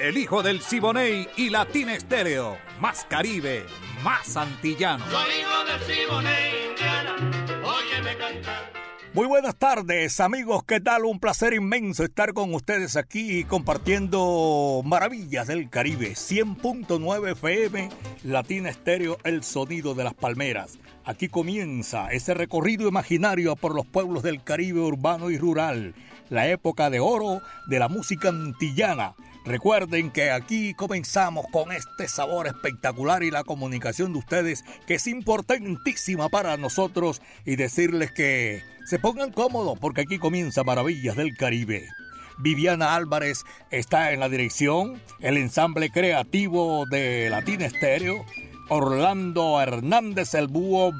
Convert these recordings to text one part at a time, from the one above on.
El hijo del Siboney y Latina Estéreo. Más Caribe, más antillano. Soy hijo del Siboney, Indiana. Óyeme cantar. Muy buenas tardes amigos, ¿qué tal? Un placer inmenso estar con ustedes aquí compartiendo maravillas del Caribe. 100.9 FM, Latina Estéreo, el sonido de las palmeras. Aquí comienza ese recorrido imaginario por los pueblos del Caribe urbano y rural, la época de oro de la música antillana Recuerden que aquí comenzamos con este sabor espectacular y la comunicación de ustedes que es importantísima para nosotros y decirles que se pongan cómodos porque aquí comienza Maravillas del Caribe. Viviana Álvarez está en la dirección, el ensamble creativo de Latina Estéreo, Orlando Hernández el Búho,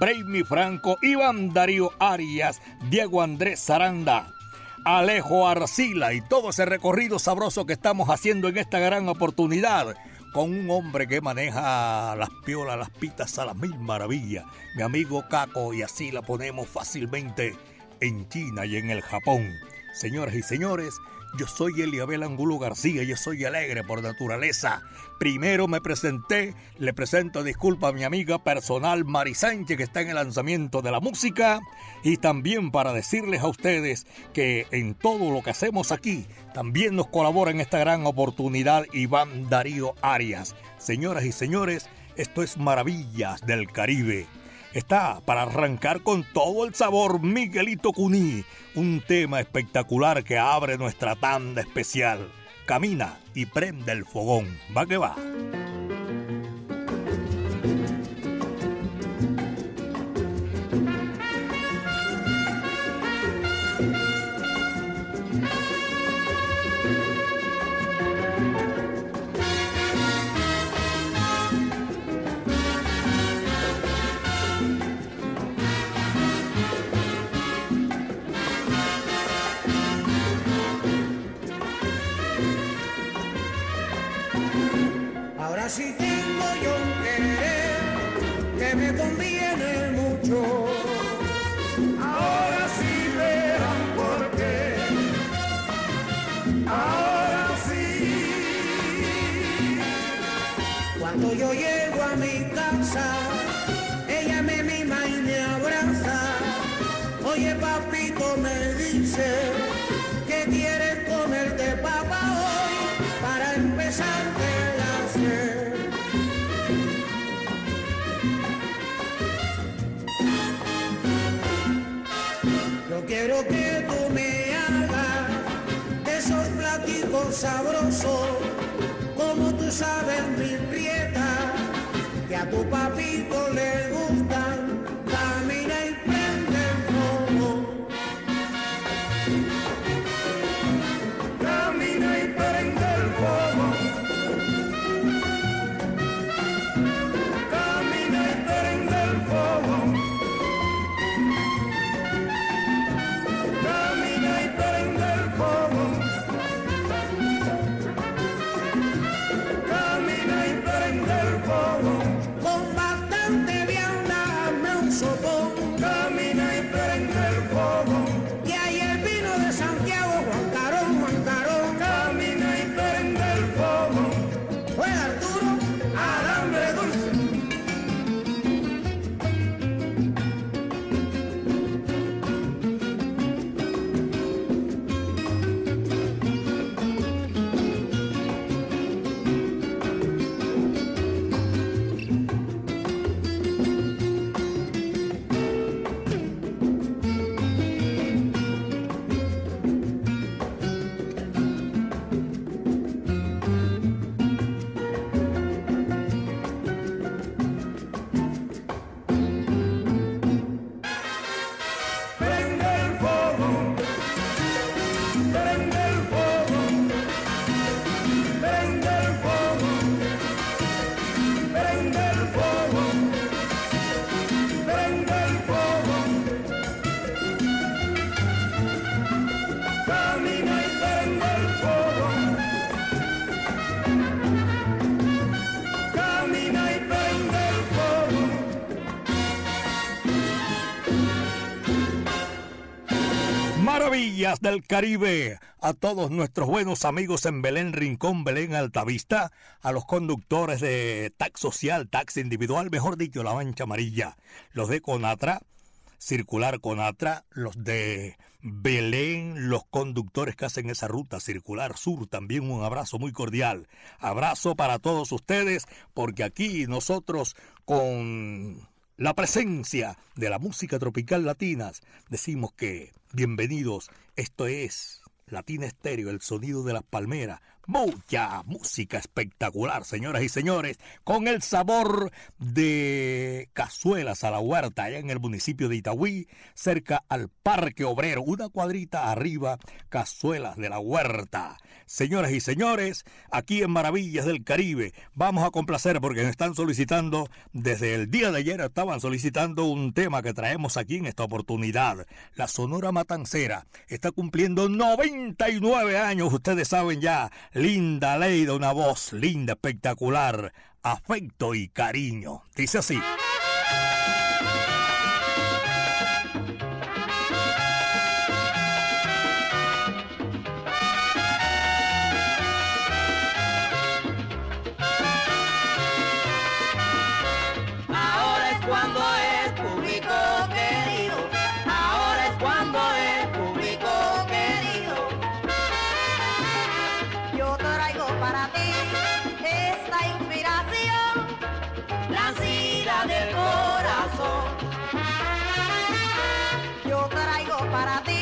Franco, Iván Darío Arias, Diego Andrés Zaranda. Alejo Arcila y todo ese recorrido sabroso que estamos haciendo en esta gran oportunidad con un hombre que maneja las piolas, las pitas a las mil maravillas, mi amigo Caco, y así la ponemos fácilmente en China y en el Japón. Señoras y señores, yo soy Eliabel Angulo García, yo soy alegre por naturaleza. Primero me presenté, le presento disculpa a mi amiga personal Mari Sánchez que está en el lanzamiento de la música y también para decirles a ustedes que en todo lo que hacemos aquí también nos colabora en esta gran oportunidad Iván Darío Arias. Señoras y señores, esto es Maravillas del Caribe está para arrancar con todo el sabor Miguelito Cuní, un tema espectacular que abre nuestra tanda especial. Camina y prende el fogón. Va que va. Si sabrosos, como tú sabes, mi prieta, que a tu papito le gustan, Maravillas del Caribe, a todos nuestros buenos amigos en Belén Rincón, Belén Altavista, a los conductores de tax social, tax individual, mejor dicho, la mancha amarilla, los de Conatra, circular Conatra, los de Belén, los conductores que hacen esa ruta circular sur, también un abrazo muy cordial. Abrazo para todos ustedes, porque aquí nosotros con la presencia de la música tropical latinas, decimos que bienvenidos, esto es Latina Estéreo, el sonido de las palmeras, Mucha música espectacular, señoras y señores, con el sabor de cazuelas a la huerta, allá en el municipio de Itagüí, cerca al Parque Obrero, una cuadrita arriba, cazuelas de la huerta. Señoras y señores, aquí en Maravillas del Caribe, vamos a complacer porque nos están solicitando, desde el día de ayer estaban solicitando un tema que traemos aquí en esta oportunidad. La Sonora Matancera está cumpliendo 99 años, ustedes saben ya Linda Leida, una voz linda, espectacular, afecto y cariño. Dice así. para ti.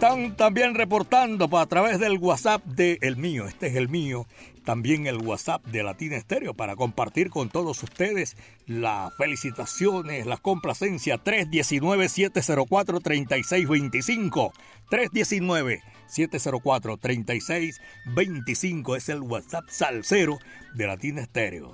Están también reportando a través del WhatsApp de el mío, este es el mío, también el WhatsApp de Latina Estéreo para compartir con todos ustedes las felicitaciones, las complacencias 319-704-3625. 319-704-3625 es el WhatsApp salsero de Latina Estéreo.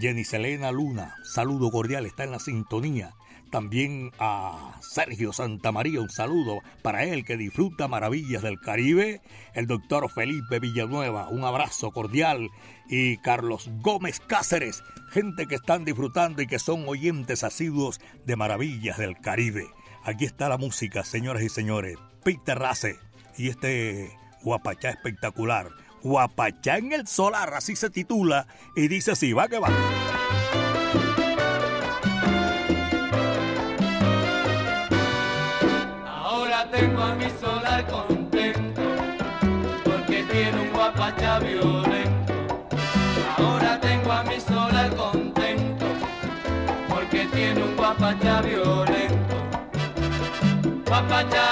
Jenny Selena Luna, saludo cordial, está en la sintonía también a Sergio Santamaría, un saludo para él que disfruta maravillas del Caribe. El doctor Felipe Villanueva, un abrazo cordial. Y Carlos Gómez Cáceres, gente que están disfrutando y que son oyentes asiduos de maravillas del Caribe. Aquí está la música, señoras y señores. Peter Race y este guapachá espectacular. Guapachá en el solar, así se titula. Y dice así, va que va. tengo a mi solar contento, porque era violento. Ahora tengo a mi sola contento, porque tiene un guapachá violento. Guapachá, guapachá,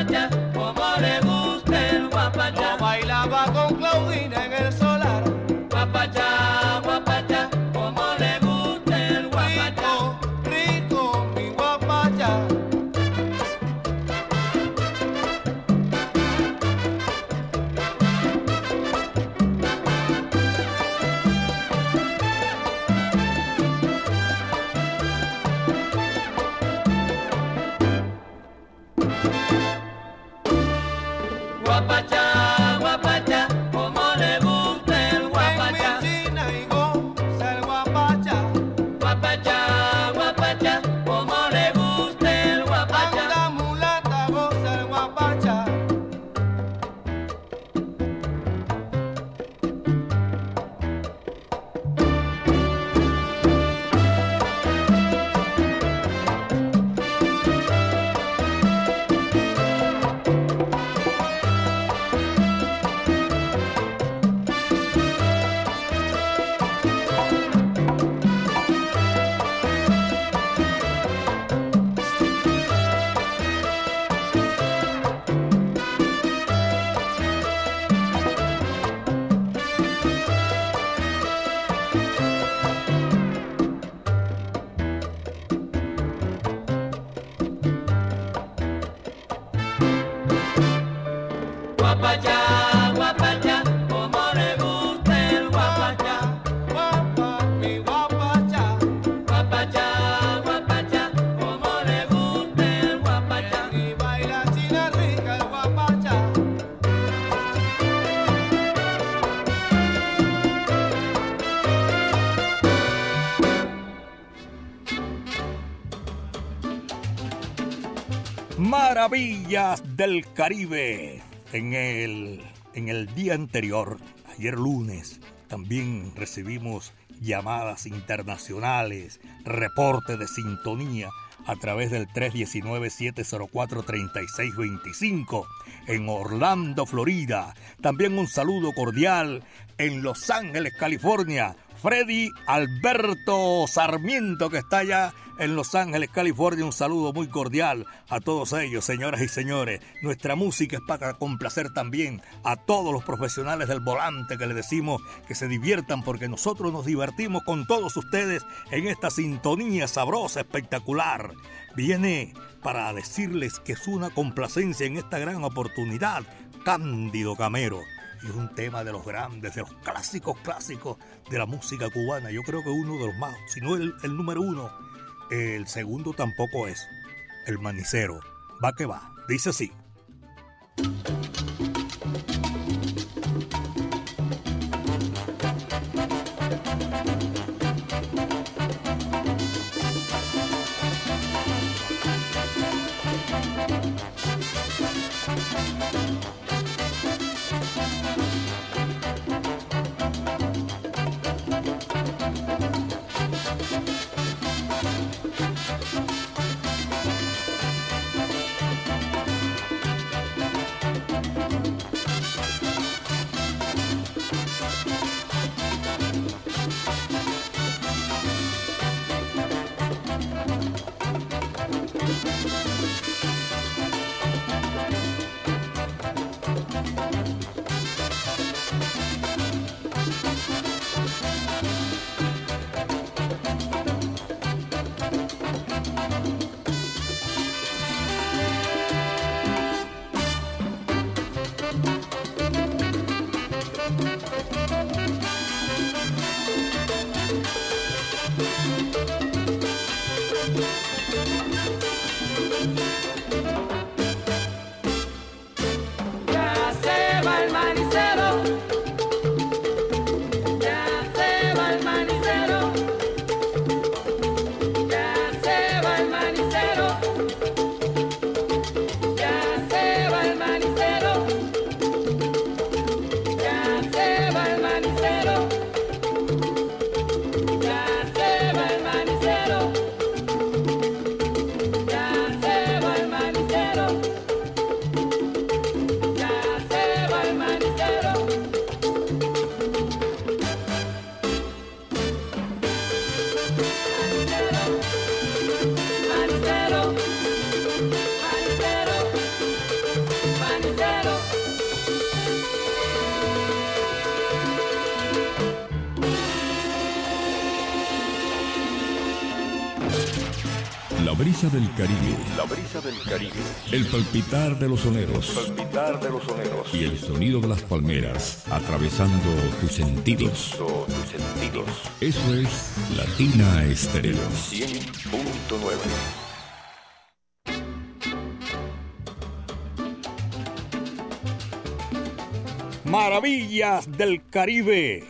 Maravillas del Caribe. En el, en el día anterior, ayer lunes, también recibimos llamadas internacionales, reporte de sintonía a través del 319-704-3625 en Orlando, Florida. También un saludo cordial en Los Ángeles, California. Freddy Alberto Sarmiento, que está allá en Los Ángeles, California. Un saludo muy cordial a todos ellos, señoras y señores. Nuestra música es para complacer también a todos los profesionales del volante que le decimos que se diviertan porque nosotros nos divertimos con todos ustedes en esta sintonía sabrosa, espectacular. Viene para decirles que es una complacencia en esta gran oportunidad. Cándido Camero. Es un tema de los grandes, de los clásicos clásicos de la música cubana. Yo creo que uno de los más, si no el, el número uno. El segundo tampoco es. El manicero. Va que va. Dice así. Brisa del Caribe. La brisa del Caribe. El palpitar de los soneros. El palpitar de los soneros. Y el sonido de las palmeras atravesando tus sentidos. tus sentidos. Eso es Latina Estéreo. 100.9. Maravillas del Caribe.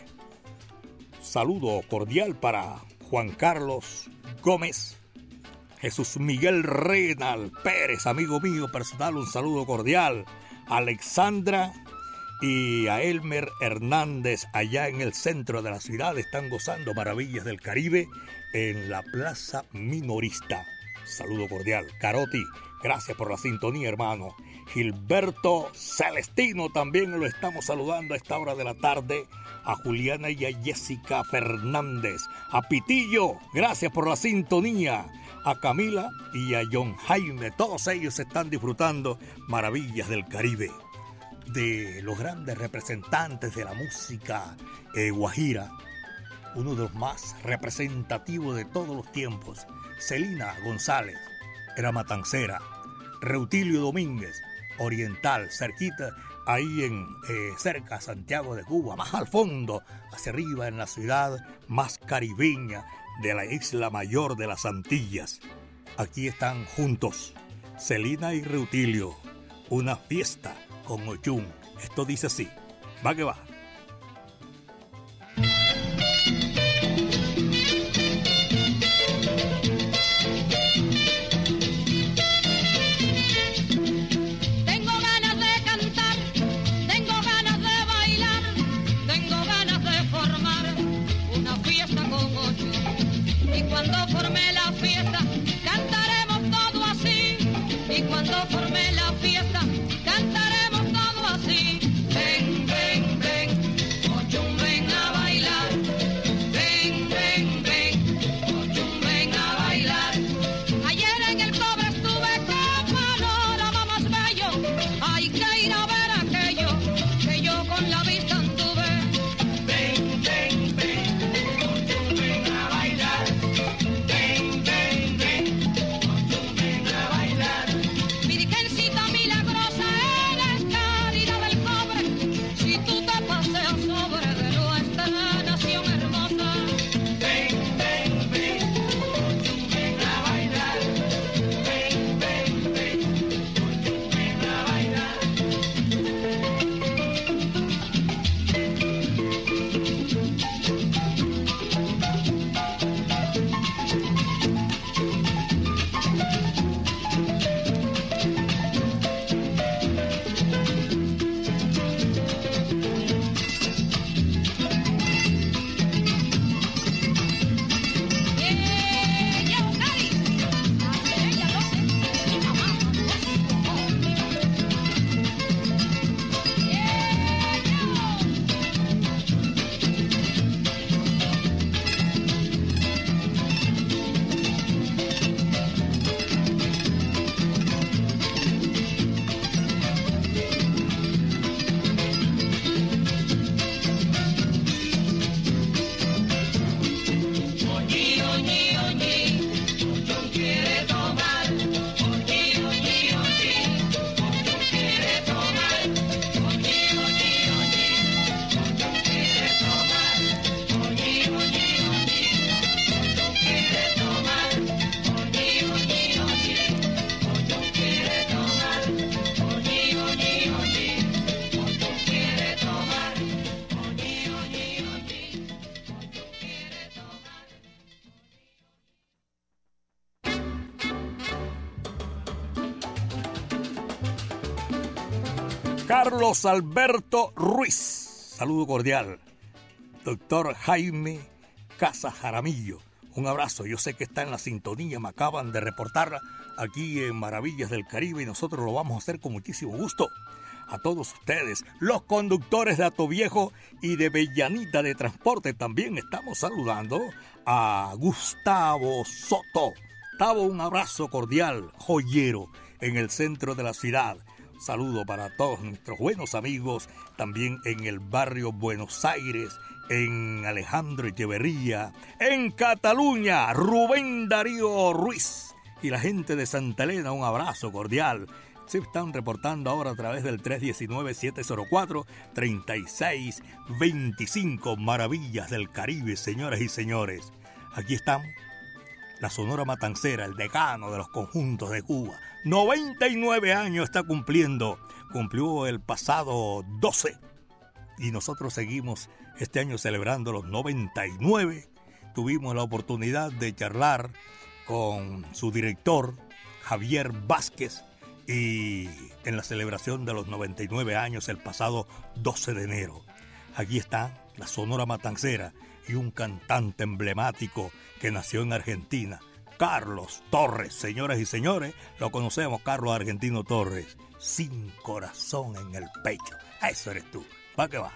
Saludo cordial para Juan Carlos Gómez Jesús Miguel Renal Pérez, amigo mío personal, un saludo cordial. Alexandra y a Elmer Hernández allá en el centro de la ciudad están gozando maravillas del Caribe en la Plaza Minorista. Saludo cordial. Caroti, gracias por la sintonía, hermano. Gilberto Celestino también lo estamos saludando a esta hora de la tarde. A Juliana y a Jessica Fernández. A Pitillo, gracias por la sintonía a Camila y a John Jaime. Todos ellos están disfrutando maravillas del Caribe. De los grandes representantes de la música eh, guajira, uno de los más representativos de todos los tiempos, Celina González, era matancera, Reutilio Domínguez, oriental, cerquita, ahí en eh, cerca Santiago de Cuba, más al fondo, hacia arriba en la ciudad más caribeña, de la isla mayor de las Antillas. Aquí están juntos Celina y Reutilio. Una fiesta con Ochun. Esto dice así. Va que va. Carlos Alberto Ruiz. Saludo cordial. Doctor Jaime Casa Jaramillo. Un abrazo. Yo sé que está en la sintonía. Me acaban de reportar aquí en Maravillas del Caribe y nosotros lo vamos a hacer con muchísimo gusto. A todos ustedes, los conductores de Ato Viejo y de Bellanita de Transporte, también estamos saludando a Gustavo Soto. Gustavo, un abrazo cordial, joyero, en el centro de la ciudad Saludo para todos nuestros buenos amigos también en el barrio Buenos Aires, en Alejandro Echeverría, en Cataluña, Rubén Darío Ruiz y la gente de Santa Elena, un abrazo cordial. Se están reportando ahora a través del 319-704-3625. Maravillas del Caribe, señoras y señores. Aquí están la Sonora Matancera, el decano de los conjuntos de Cuba. 99 años está cumpliendo. Cumplió el pasado 12. Y nosotros seguimos este año celebrando los 99. Tuvimos la oportunidad de charlar con su director, Javier Vázquez, y en la celebración de los 99 años el pasado 12 de enero. Aquí está la Sonora Matancera y un cantante emblemático que nació en Argentina, Carlos Torres. Señoras y señores, lo conocemos, Carlos Argentino Torres, sin corazón en el pecho. Eso eres tú. ¿Va que va?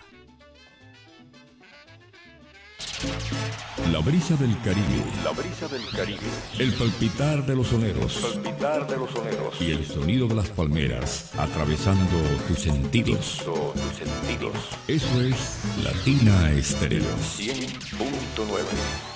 La brisa del Caribe. La brisa del Caribe. El palpitar de los soneros. Palpitar de los soneros. Y el sonido de las palmeras atravesando tus sentidos. Todo tus sentidos. Eso es Latina Estéreo. 100.9.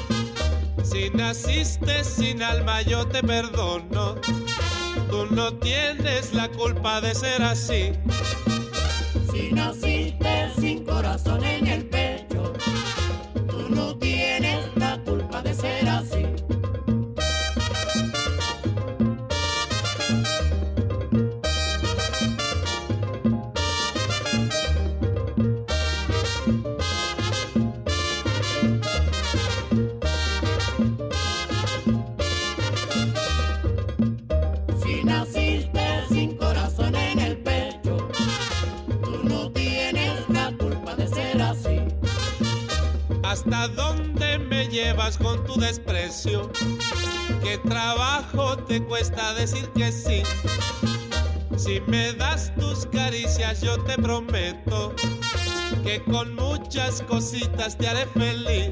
Si naciste sin alma yo te perdono. Tú no tienes la culpa de ser así. Si naciste llevas con tu desprecio? ¿Qué trabajo te cuesta decir que sí? Si me das tus caricias yo te prometo que con muchas cositas te haré feliz.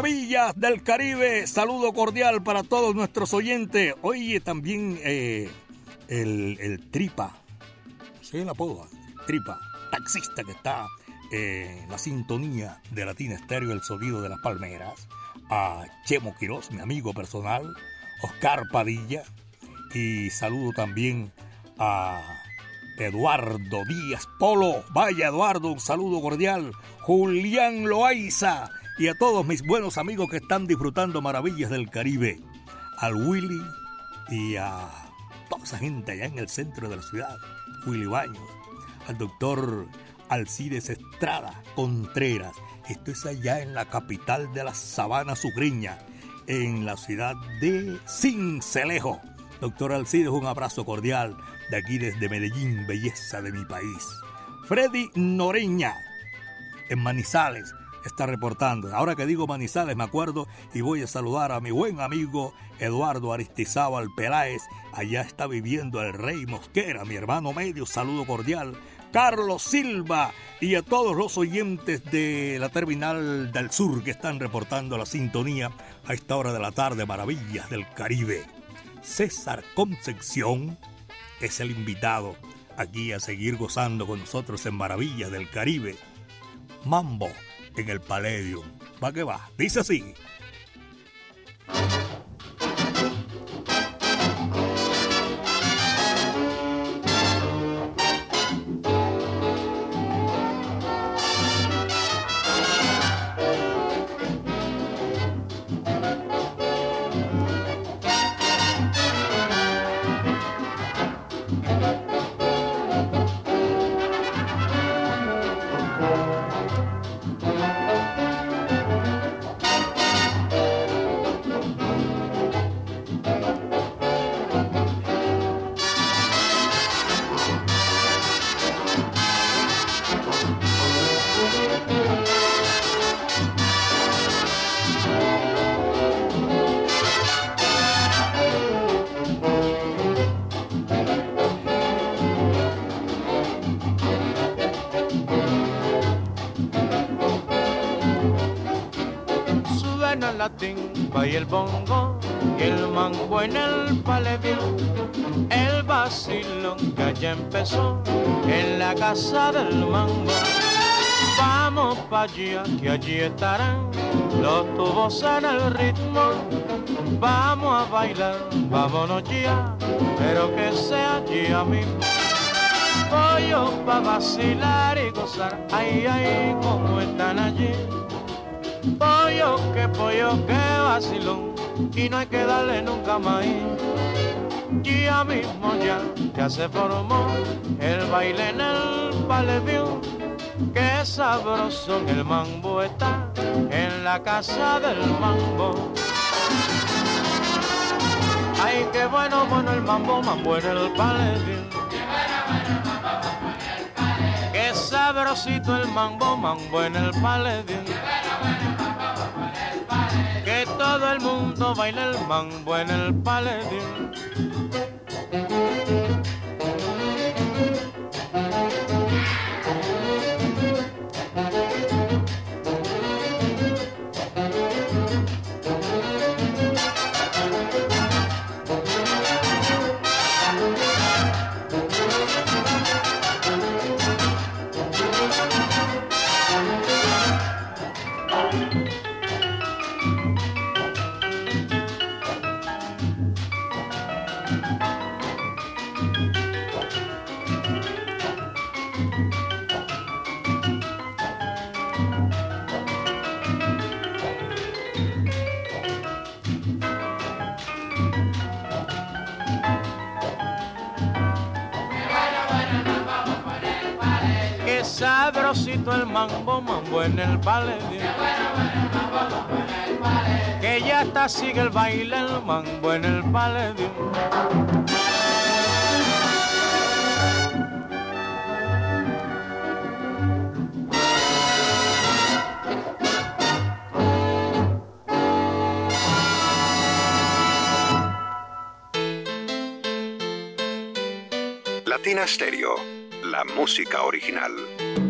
Maravillas del Caribe, saludo cordial para todos nuestros oyentes. Oye, también eh, el, Tripa, ¿sí el apodo? Tripa, taxista que está eh, en la sintonía de Latina Estéreo, el sonido de las palmeras. A Chemo Quiroz, mi amigo personal, Oscar Padilla. Y saludo también a Eduardo Díaz Polo. Vaya Eduardo, un saludo cordial. Julián Loaiza y a todos mis buenos amigos que están disfrutando maravillas del Caribe. Al Willy y a toda esa gente allá en el centro de la ciudad. Willy Baños. Al doctor Alcides Estrada Contreras. Esto es allá en la capital de la sabana sucreña. en la ciudad de Cincelejo. Doctor Alcides, un abrazo cordial de aquí desde Medellín, belleza de mi país. Freddy Noreña, en Manizales, está reportando. Ahora que digo Manizales, me acuerdo y voy a saludar a mi buen amigo Eduardo Aristizábal Peláez. Allá está viviendo el Rey Mosquera, mi hermano medio. Saludo cordial. Carlos Silva y a todos los oyentes de la Terminal del Sur que están reportando la sintonía a esta hora de la tarde, Maravillas del Caribe. César Concepción es el invitado aquí a seguir gozando con nosotros en Maravillas del Caribe. Mambo en el Palladium. Va que va, dice así. Casa del mango. Vamos pa' allá, que allí estarán los tubos en el ritmo. Vamos a bailar, vámonos ya, pero que sea allí a mí. Pollo pa' vacilar y gozar, ay, ay, como están allí pollo, que pollo, que vacilón, y no hay que darle nunca más. Ya mismo ya, ya se formó el baile en el paledio, que sabroso en el mambo está, en la casa del mambo. Ay, qué bueno, bueno el mambo, mambo en el paledio. Qué sabrosito el mambo, mambo en el paledio todo el mundo baila el mambo en el el mambo, mambo en el paledio. Que ya está, sigue el baile, el mambo en el paledio. Latina Stereo, la música original.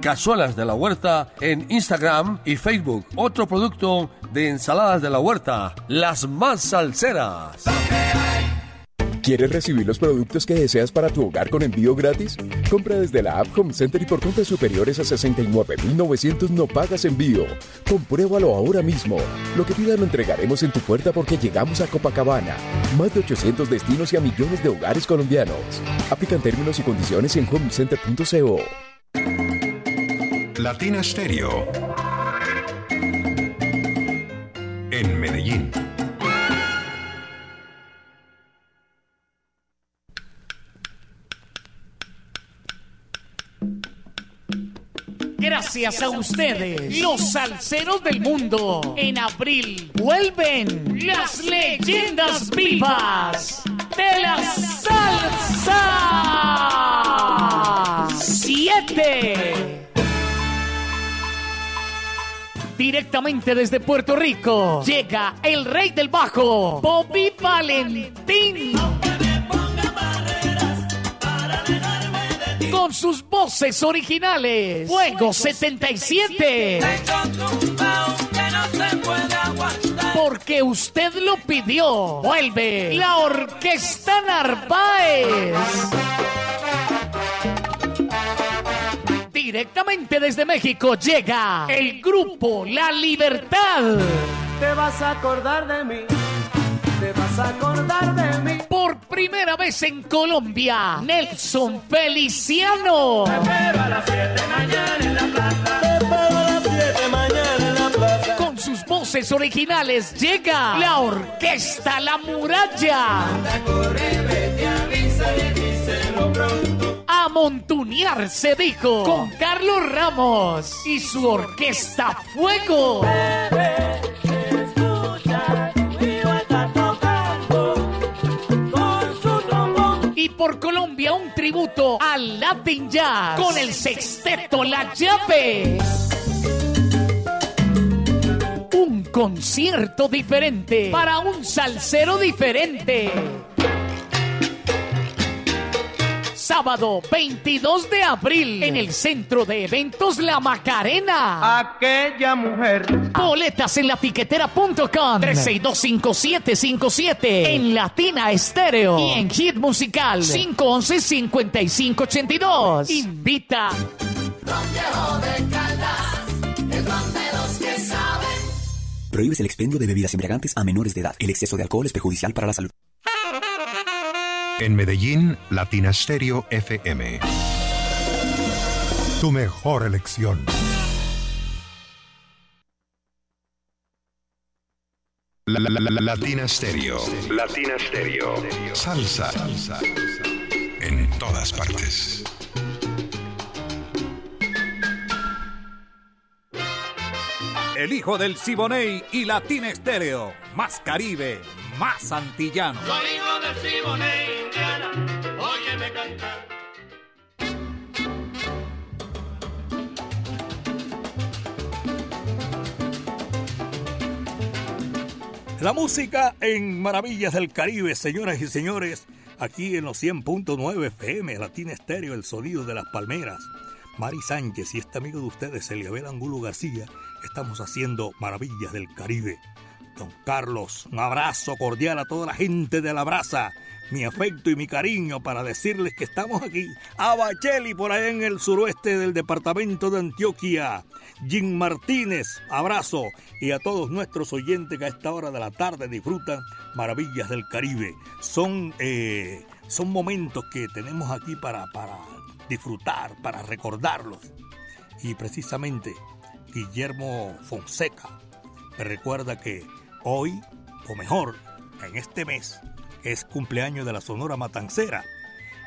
Cazuelas de la Huerta en Instagram y Facebook. Otro producto de ensaladas de la huerta, las más salseras. ¿Quieres recibir los productos que deseas para tu hogar con envío gratis? Compra desde la app Home Center y por compras superiores a 69.900 no pagas envío. Compruébalo ahora mismo. Lo que pidas lo entregaremos en tu puerta porque llegamos a Copacabana. Más de 800 destinos y a millones de hogares colombianos. Aplican términos y condiciones en homecenter.co. Latina Stereo. En Medellín. Gracias a ustedes, los salseros del mundo. En abril vuelven las leyendas vivas de la salsa. Siete. Directamente desde Puerto Rico llega el rey del bajo, Bobby Valentín. Con sus voces originales, Fuego 77. Porque usted lo pidió. Vuelve la Orquesta Narváez. Directamente desde México llega el grupo La Libertad. Te vas a acordar de mí. Te vas a acordar de mí. Por primera vez en Colombia, Nelson Feliciano. Te espero a las 7 mañana en la plaza. Te espero a las 7 mañana en la plaza. Con sus voces originales llega la Orquesta La Muralla. Corre, vete, avisa y díselo pronto. A montunear se dijo con Carlos Ramos y su Orquesta Fuego. Y por Colombia un tributo al Latin Jazz con el sexteto La Llave. Un concierto diferente para un salsero diferente. Sábado 22 de abril en el Centro de Eventos La Macarena. Aquella mujer. Boletas en latiquetera.com 3625757 en Latina Estéreo y en Hit Musical 511-5582. Invita. Prohíbes el expendio de bebidas embriagantes a menores de edad. El exceso de alcohol es perjudicial para la salud. En Medellín, Latina Stereo FM. Tu mejor elección. La, la- la- la- Latina Stereo. Latina Stereo. Salsa. En todas partes. El hijo del Siboney y Latina Estéreo. Más Caribe, más antillano. Soy hijo del Siboney, Óyeme cantar. La música en Maravillas del Caribe, señoras y señores, aquí en los 100.9 FM, Latina Estéreo, el sonido de las palmeras. Mari Sánchez y este amigo de ustedes, Eliabel Angulo García, estamos haciendo Maravillas del Caribe. Don Carlos, un abrazo cordial a toda la gente de la brasa. Mi afecto y mi cariño para decirles que estamos aquí, a Bacheli, por ahí en el suroeste del departamento de Antioquia. Jim Martínez, abrazo. Y a todos nuestros oyentes que a esta hora de la tarde disfrutan Maravillas del Caribe. Son, eh, son momentos que tenemos aquí para, para disfrutar, para recordarlos. Y precisamente Guillermo Fonseca me recuerda que hoy, o mejor, en este mes, es cumpleaños de la Sonora Matancera.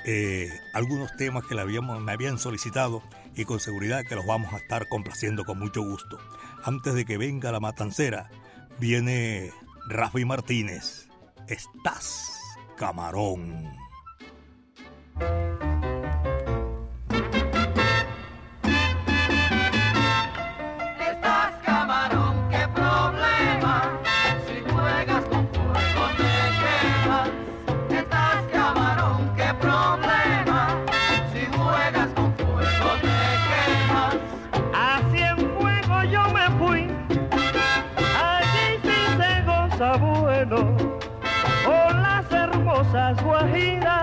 Eh, algunos temas que le habíamos, me habían solicitado y con seguridad que los vamos a estar complaciendo con mucho gusto. Antes de que venga la Matancera, viene Rafi Martínez. Estás camarón. Rosas guajiras,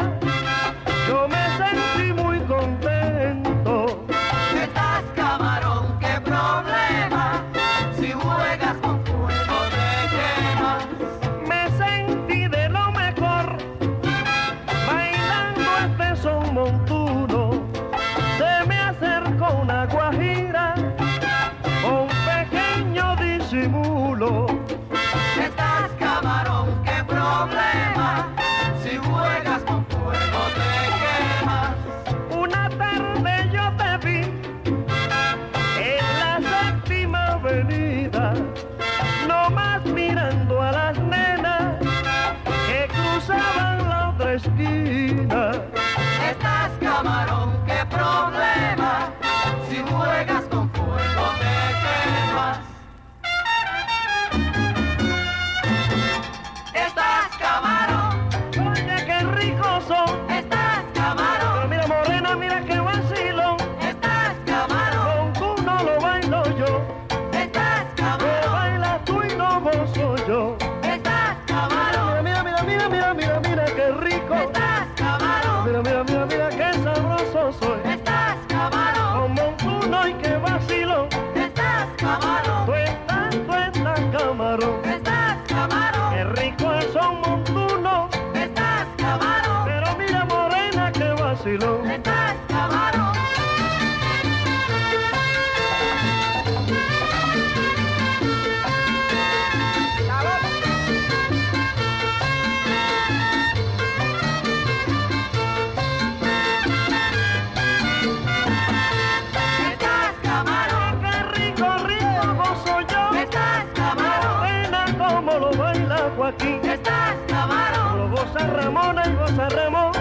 goza Ramona y goza Ramón.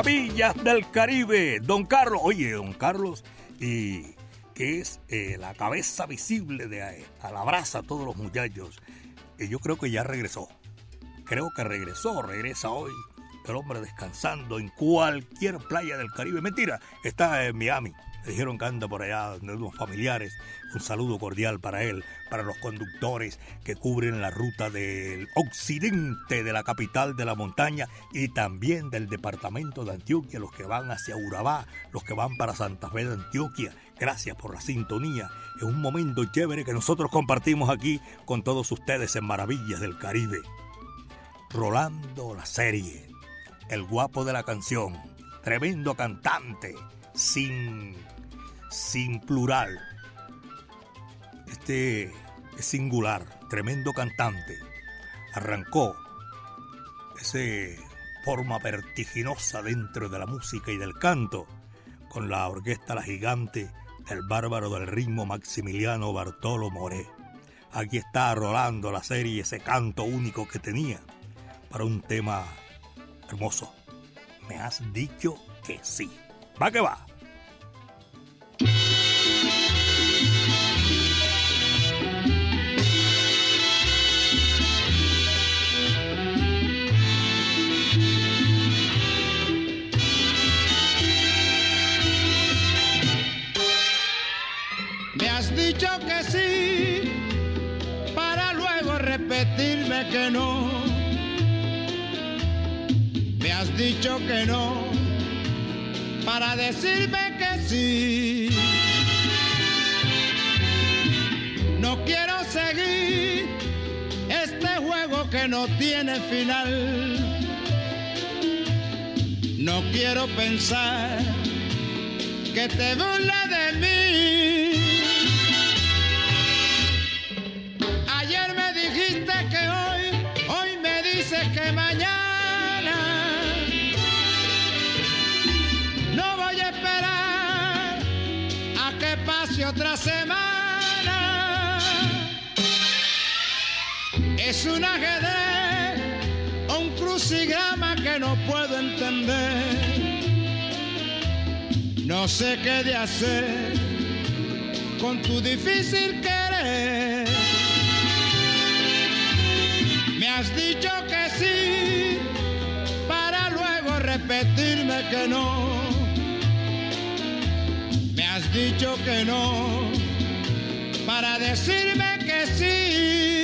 Maravillas del Caribe, don Carlos. Oye, don Carlos, y que es eh, la cabeza visible de a la brasa a todos los muchachos. Y yo creo que ya regresó. Creo que regresó, regresa hoy. El hombre descansando en cualquier playa del Caribe. Mentira, está en Miami. Le dijeron que anda por allá de unos familiares. Un saludo cordial para él, para los conductores que cubren la ruta del occidente de la capital de la montaña y también del departamento de Antioquia, los que van hacia Urabá, los que van para Santa Fe de Antioquia. Gracias por la sintonía. Es un momento chévere que nosotros compartimos aquí con todos ustedes en Maravillas del Caribe. Rolando la serie, el guapo de la canción, tremendo cantante, sin, sin plural. Este es singular, tremendo cantante. Arrancó esa forma vertiginosa dentro de la música y del canto con la orquesta La Gigante del bárbaro del ritmo Maximiliano Bartolo Moré. Aquí está Rolando la serie, ese canto único que tenía para un tema hermoso. Me has dicho que sí. Va que va. Me has dicho que sí para luego repetirme que no. Me has dicho que no para decirme que sí. No quiero seguir este juego que no tiene final. No quiero pensar que te burla de mí. Otra semana. Es un ajedrez o un crucigrama que no puedo entender. No sé qué de hacer con tu difícil querer. Me has dicho que sí para luego repetirme que no. Dicho que no para decirme que sí.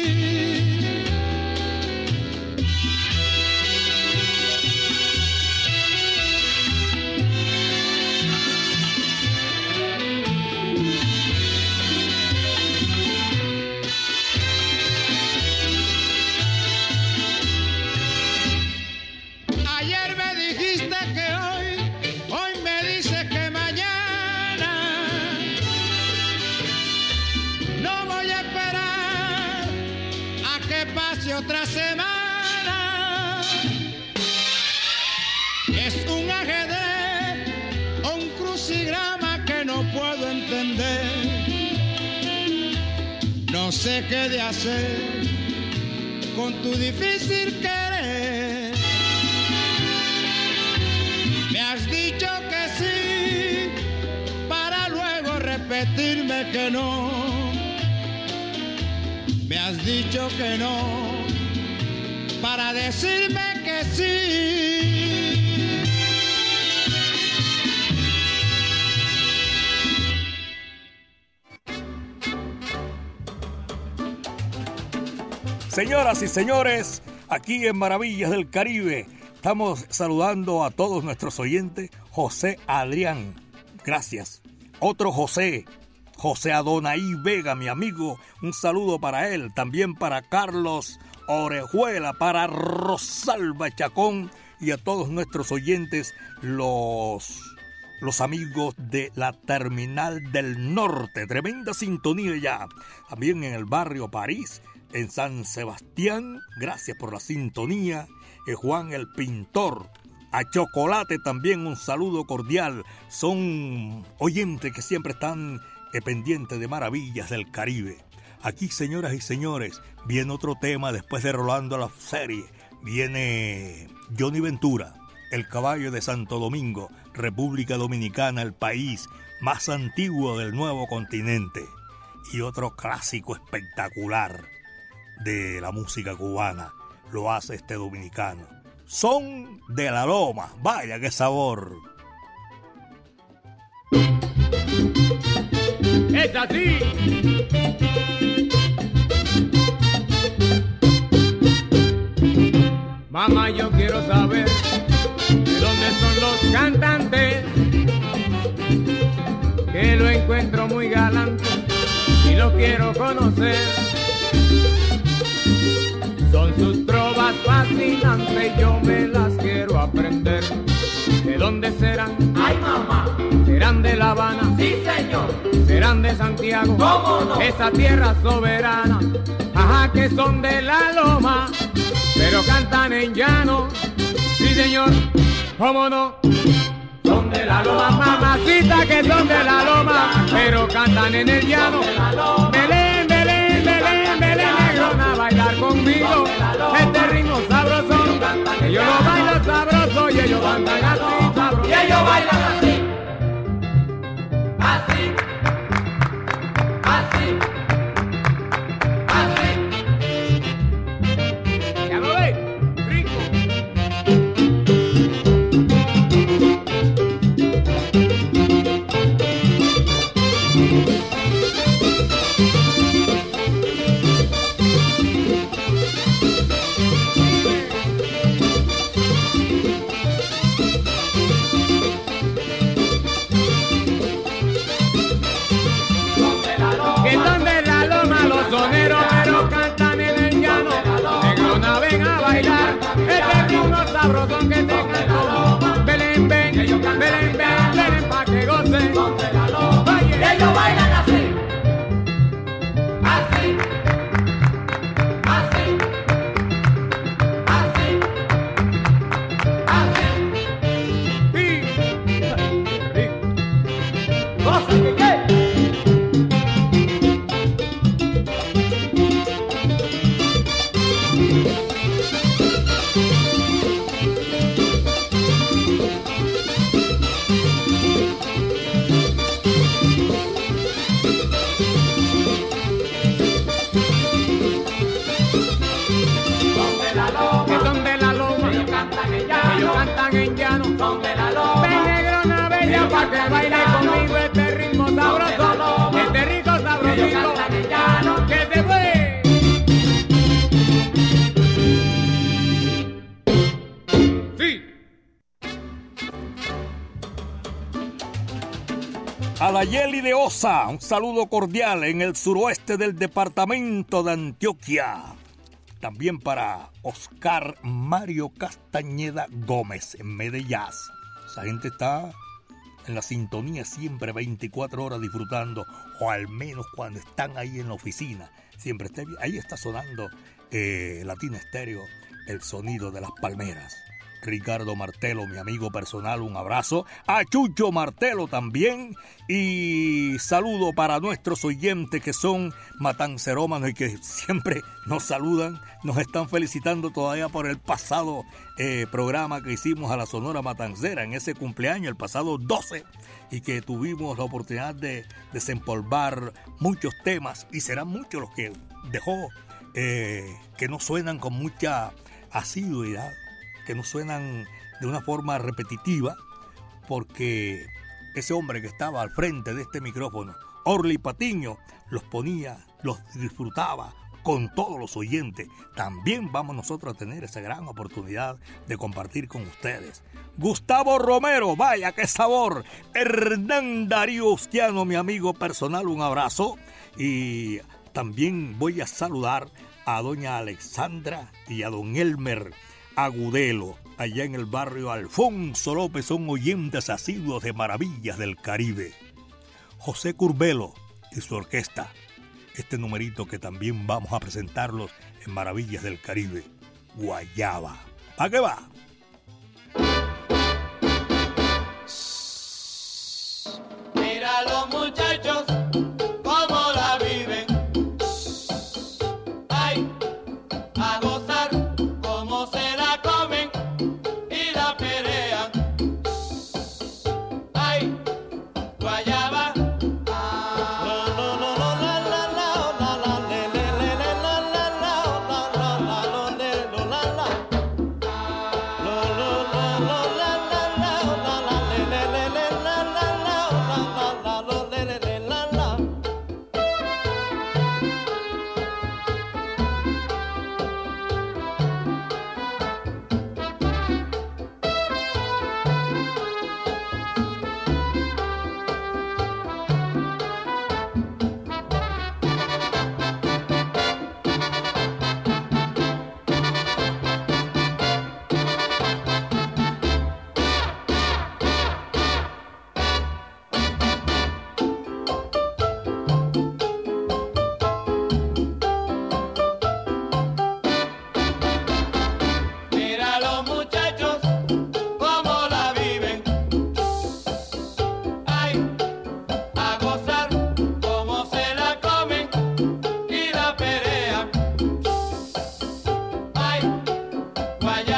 Otra semana. Es un ajedrez o un crucigrama que no puedo entender. No sé qué de hacer con tu difícil querer. Me has dicho que sí para luego repetirme que no. Me has dicho que no decirme que sí. Señoras y señores, aquí en Maravillas del Caribe, estamos saludando a todos nuestros oyentes. José Adrián, gracias. Otro José, José Adonai Vega, mi amigo, un saludo para él. También para Carlos Orejuela, para Rosalba Chacón y a todos nuestros oyentes, los los amigos de la Terminal del Norte. Tremenda sintonía ya. También en el barrio París, en San Sebastián. Gracias por la sintonía. Eh, Juan el Pintor. A Chocolate también un saludo cordial. Son oyentes que siempre están eh, pendientes de maravillas del Caribe. Aquí, señoras y señores, viene otro tema después de Rolando la serie. Viene Johnny Ventura, el caballo de Santo Domingo, República Dominicana, el país más antiguo del nuevo continente. Y otro clásico espectacular de la música cubana lo hace este dominicano. Son de la Loma, vaya qué sabor. Es así. Mamá, yo quiero saber de dónde son los cantantes que lo encuentro muy galante y lo quiero conocer. Son sus trovas fascinantes, yo me las quiero aprender. ¿De dónde serán? Ay, mamá. ¿Serán de La Habana? Sí, señor. ¿Serán de Santiago? ¿Cómo no? Esa tierra soberana. Que son de la loma, pero cantan en llano. Sí, señor. ¿Cómo no? Son de la Loma, mamacita que son de la loma, pero cantan en el llano. Belén, Belén, Belén, Belén, negrona, a bailar conmigo. Este ritmo sabroso, ellos lo bailan sabroso y ellos cantan así sabroso. Y ellos bailan. Así. Donde la loma. Ven negrona bella pa' que baile conmigo este ritmo sabroso, este rico sabrosito, que te fue. Sí. A la Yeli de Osa, un saludo cordial en el suroeste del departamento de Antioquia. También para Oscar Mario Castañeda Gómez en Medellín. Esa gente está en la sintonía siempre 24 horas disfrutando, o al menos cuando están ahí en la oficina. Siempre está, ahí está sonando eh, Latina Estéreo, el sonido de las palmeras. Ricardo Martelo, mi amigo personal, un abrazo. A Chucho Martelo también. Y saludo para nuestros oyentes que son matancerómanos y que siempre nos saludan, nos están felicitando todavía por el pasado eh, programa que hicimos a la Sonora Matancera en ese cumpleaños, el pasado 12, y que tuvimos la oportunidad de desempolvar muchos temas y serán muchos los que dejó eh, que no suenan con mucha asiduidad que no suenan de una forma repetitiva, porque ese hombre que estaba al frente de este micrófono, Orly Patiño, los ponía, los disfrutaba con todos los oyentes. También vamos nosotros a tener esa gran oportunidad de compartir con ustedes. Gustavo Romero, vaya qué sabor. Hernán Darío Ustiano, mi amigo personal, un abrazo. Y también voy a saludar a doña Alexandra y a don Elmer Agudelo, allá en el barrio Alfonso López, son oyentes asiduos de Maravillas del Caribe. José Curbelo y su orquesta, este numerito que también vamos a presentarlos en Maravillas del Caribe, Guayaba. ¿A qué va? Guayaba. Mira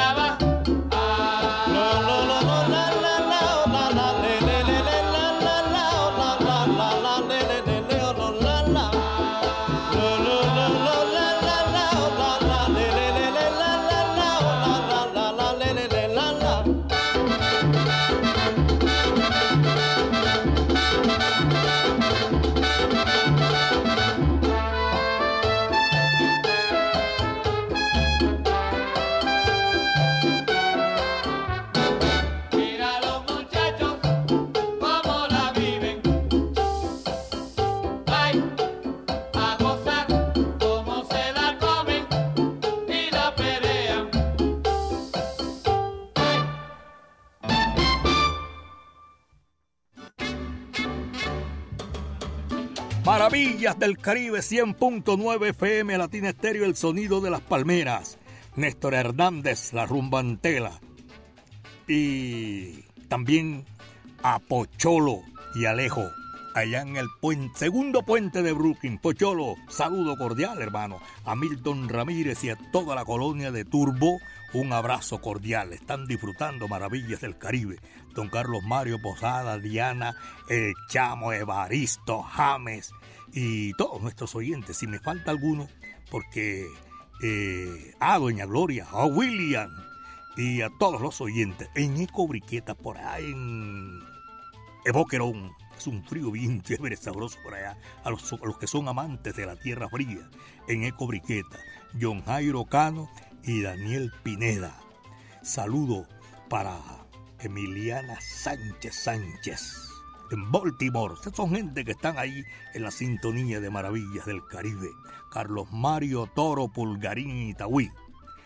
Maravillas del Caribe 100.9 FM Latina Estéreo, el sonido de las palmeras. Néstor Hernández, la rumbantela. Y también a Pocholo y Alejo, allá en el segundo puente de Brooklyn. Pocholo, saludo cordial, hermano. A Milton Ramírez y a toda la colonia de Turbo, un abrazo cordial. Están disfrutando maravillas del Caribe. Don Carlos Mario Posada, Diana, el Chamo, Evaristo, James y todos nuestros oyentes. Si me falta alguno, porque. Eh, a Doña Gloria, a William y a todos los oyentes en Eco Briqueta, por allá en Eboquerón. Es un frío bien chévere, sabroso por allá. A los, a los que son amantes de la tierra fría, en Eco Briqueta. John Jairo Cano y Daniel Pineda. Saludo para Emiliana Sánchez Sánchez en Baltimore. Son gente que están ahí en la sintonía de Maravillas del Caribe. Carlos Mario Toro Pulgarín Itaúí.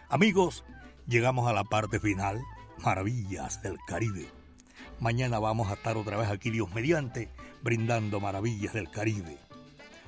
Amigos, llegamos a la parte final. Maravillas del Caribe. Mañana vamos a estar otra vez aquí, Dios mediante, brindando Maravillas del Caribe.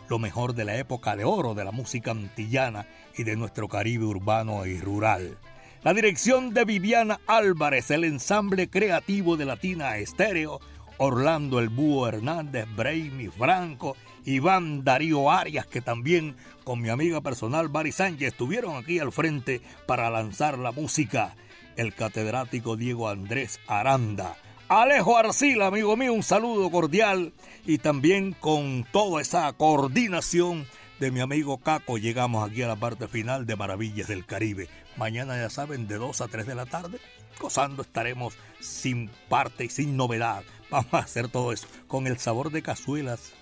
Lo mejor de la época de oro de la música antillana y de nuestro Caribe urbano y rural. La dirección de Viviana Álvarez, el ensamble creativo de Latina Estéreo, Orlando El Búho Hernández, Braimi Franco, Iván Darío Arias, que también con mi amiga personal Bari Sánchez estuvieron aquí al frente para lanzar la música. El catedrático Diego Andrés Aranda. Alejo Arcila, amigo mío, un saludo cordial y también con toda esa coordinación de mi amigo Caco llegamos aquí a la parte final de Maravillas del Caribe. Mañana ya saben, de 2 a 3 de la tarde, gozando estaremos sin parte y sin novedad. Vamos a hacer todo eso con el sabor de cazuelas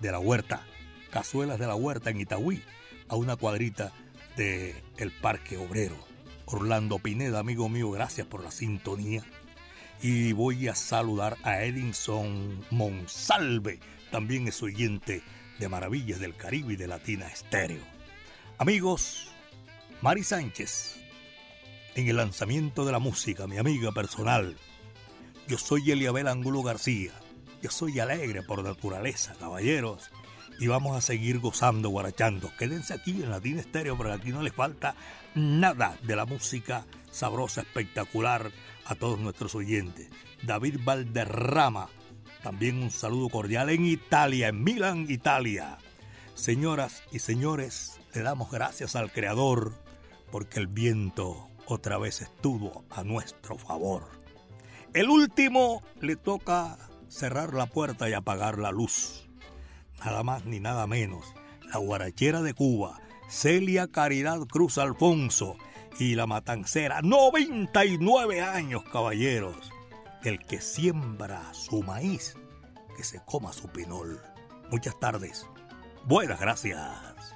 de la huerta. Cazuelas de la huerta en Itagüí, a una cuadrita del el Parque Obrero. Orlando Pineda, amigo mío, gracias por la sintonía. Y voy a saludar a Edinson Monsalve, también es oyente de Maravillas del Caribe y de Latina Estéreo. Amigos, Mari Sánchez, en el lanzamiento de la música, mi amiga personal. Yo soy Eliabel Angulo García. Yo soy alegre por naturaleza, caballeros. Y vamos a seguir gozando, guarachando. Quédense aquí en Latina Estéreo, porque aquí no les falta nada de la música sabrosa, espectacular a todos nuestros oyentes. David Valderrama, también un saludo cordial en Italia, en Milán, Italia. Señoras y señores, le damos gracias al Creador porque el viento otra vez estuvo a nuestro favor. El último le toca cerrar la puerta y apagar la luz. Nada más ni nada menos. La guarachera de Cuba, Celia Caridad Cruz Alfonso y la matancera, 99 años, caballeros. El que siembra su maíz, que se coma su pinol. Muchas tardes. Buenas gracias.